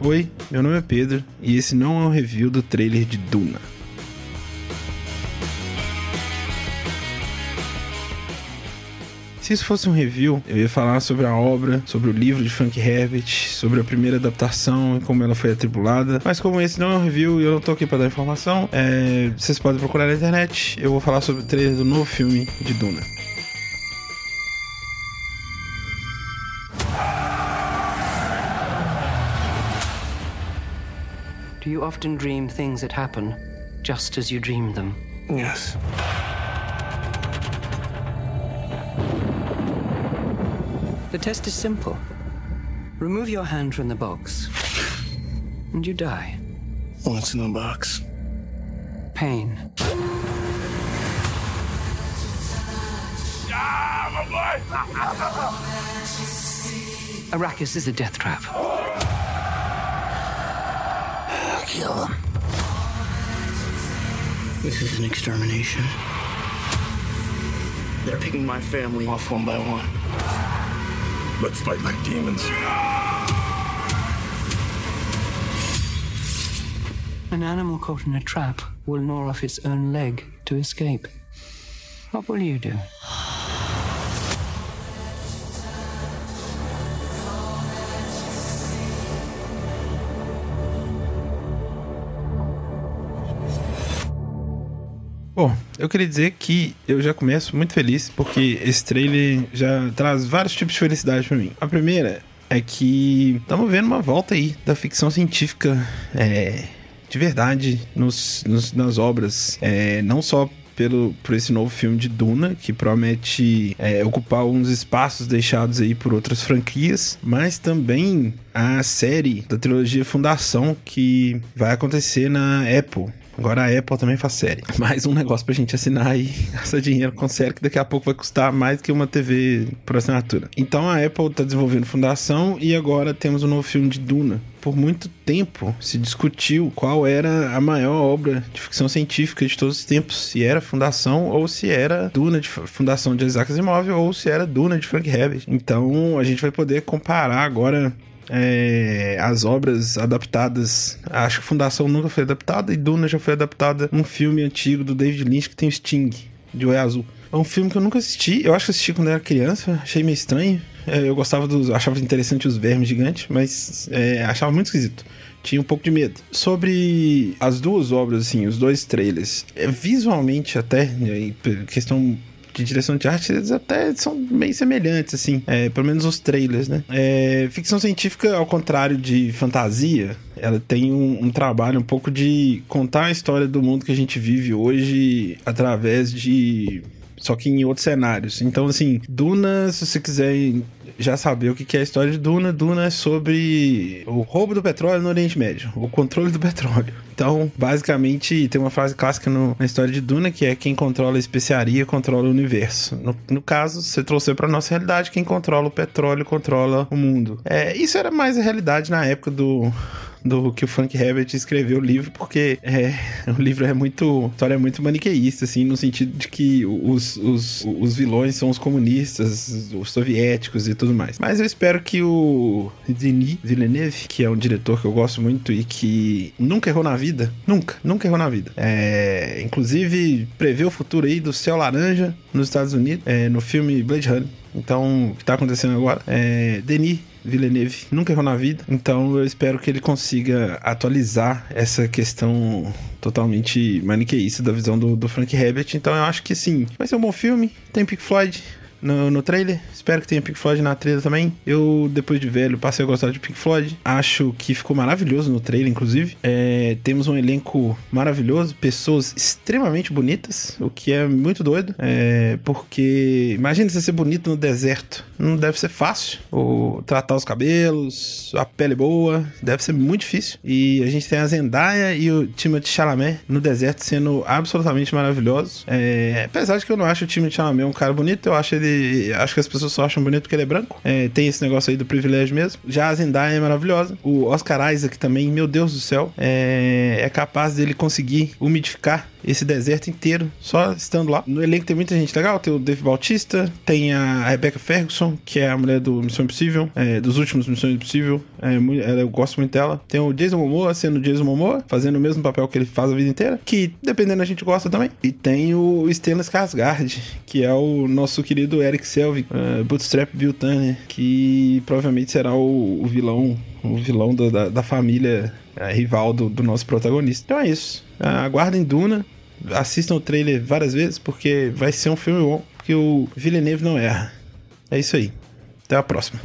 foi? Meu nome é Pedro e esse não é um review do trailer de Duna. Se isso fosse um review, eu ia falar sobre a obra, sobre o livro de Frank Herbert, sobre a primeira adaptação e como ela foi atribulada. Mas como esse não é um review e eu não tô aqui para dar informação, é... vocês podem procurar na internet. Eu vou falar sobre o trailer do novo filme de Duna. Do you often dream things that happen just as you dream them? Yes. The test is simple. Remove your hand from the box, and you die. What's in the box? Pain. Ah, Arrakis is a death trap. Kill them. This is an extermination. They're picking my family off one by one. Let's fight like demons. An animal caught in a trap will gnaw off its own leg to escape. What will you do? Bom, eu queria dizer que eu já começo muito feliz porque esse trailer já traz vários tipos de felicidade para mim. A primeira é que estamos vendo uma volta aí da ficção científica é, de verdade nos, nos nas obras, é, não só pelo, por esse novo filme de Duna, que promete é, ocupar alguns espaços deixados aí por outras franquias, mas também a série da trilogia Fundação que vai acontecer na Apple. Agora a Apple também faz série. Mais um negócio pra gente assinar e gastar dinheiro com série que daqui a pouco vai custar mais que uma TV por assinatura. Então a Apple tá desenvolvendo Fundação e agora temos um novo filme de Duna. Por muito tempo se discutiu qual era a maior obra de ficção científica de todos os tempos, se era Fundação ou se era Duna de Fundação de Isaac Asimov ou se era Duna de Frank Herbert. Então a gente vai poder comparar agora é, as obras adaptadas. Acho que Fundação nunca foi adaptada e Duna já foi adaptada um filme antigo do David Lynch que tem o Sting, de Oi Azul. É um filme que eu nunca assisti. Eu acho que assisti quando era criança, achei meio estranho. É, eu gostava dos. achava interessante os vermes gigantes, mas é, achava muito esquisito. Tinha um pouco de medo. Sobre as duas obras, assim, os dois trailers, é, visualmente até, né, questão de direção de arte, eles até são meio semelhantes, assim. É, pelo menos os trailers, né? É, ficção científica, ao contrário de fantasia, ela tem um, um, trabalho um pouco de contar a história do mundo que a gente vive hoje através de. Só que em outros cenários. Então, assim, Duna, se você quiser já saber o que é a história de Duna, Duna é sobre o roubo do petróleo no Oriente Médio, o controle do petróleo. Então, basicamente, tem uma frase clássica no, na história de Duna que é quem controla a especiaria controla o universo. No, no caso, você trouxe para nossa realidade, quem controla o petróleo controla o mundo. É, isso era mais a realidade na época do do que o Frank Herbert escreveu o livro, porque é, o livro é muito. A história é muito maniqueísta, assim, no sentido de que os, os, os vilões são os comunistas, os soviéticos e tudo mais. Mas eu espero que o Denis Villeneuve, que é um diretor que eu gosto muito e que nunca errou na vida, nunca, nunca errou na vida. É, inclusive, prevê o futuro aí do céu laranja nos Estados Unidos, é, no filme Blade Runner. Então, o que tá acontecendo agora? É, Denis Villeneuve nunca errou na vida, então eu espero que ele consiga atualizar essa questão totalmente maniqueísta da visão do, do Frank Herbert. Então eu acho que sim, vai ser um bom filme. Tem Pink Floyd, no, no trailer. Espero que tenha Pink Floyd na trilha também. Eu, depois de velho, passei a gostar de Pink Floyd. Acho que ficou maravilhoso no trailer, inclusive. É, temos um elenco maravilhoso, pessoas extremamente bonitas, o que é muito doido. É, porque imagina você ser bonito no deserto. Não deve ser fácil. Ou tratar os cabelos, a pele boa. Deve ser muito difícil. E a gente tem a Zendaya e o Timothée Chalamet no deserto sendo absolutamente maravilhosos. É, apesar de que eu não acho o Timothée Chalamet um cara bonito, eu acho ele e acho que as pessoas só acham bonito porque ele é branco. É, tem esse negócio aí do privilégio mesmo. Já a Zendaya é maravilhosa. O Oscar Isaac também, meu Deus do céu, é, é capaz dele conseguir umidificar esse deserto inteiro só estando lá. No elenco tem muita gente legal, tem o Dave Bautista, tem a Rebecca Ferguson, que é a mulher do Missão Impossível, é, dos últimos Missão Impossível. É, eu gosto muito dela. Tem o Jason Momoa sendo Jason Momoa, fazendo o mesmo papel que ele faz a vida inteira, que dependendo a gente gosta também. E tem o Stellan Skarsgård, que é o nosso querido Eric Selvig, é, Bootstrap Bill Turner, que provavelmente será o, o vilão, o vilão da, da, família é, rival do, do nosso protagonista. Então é isso. Ah, Aguardem Duna, assistam o trailer várias vezes, porque vai ser um filme bom, porque o Villeneuve não erra. É isso aí. Até a próxima.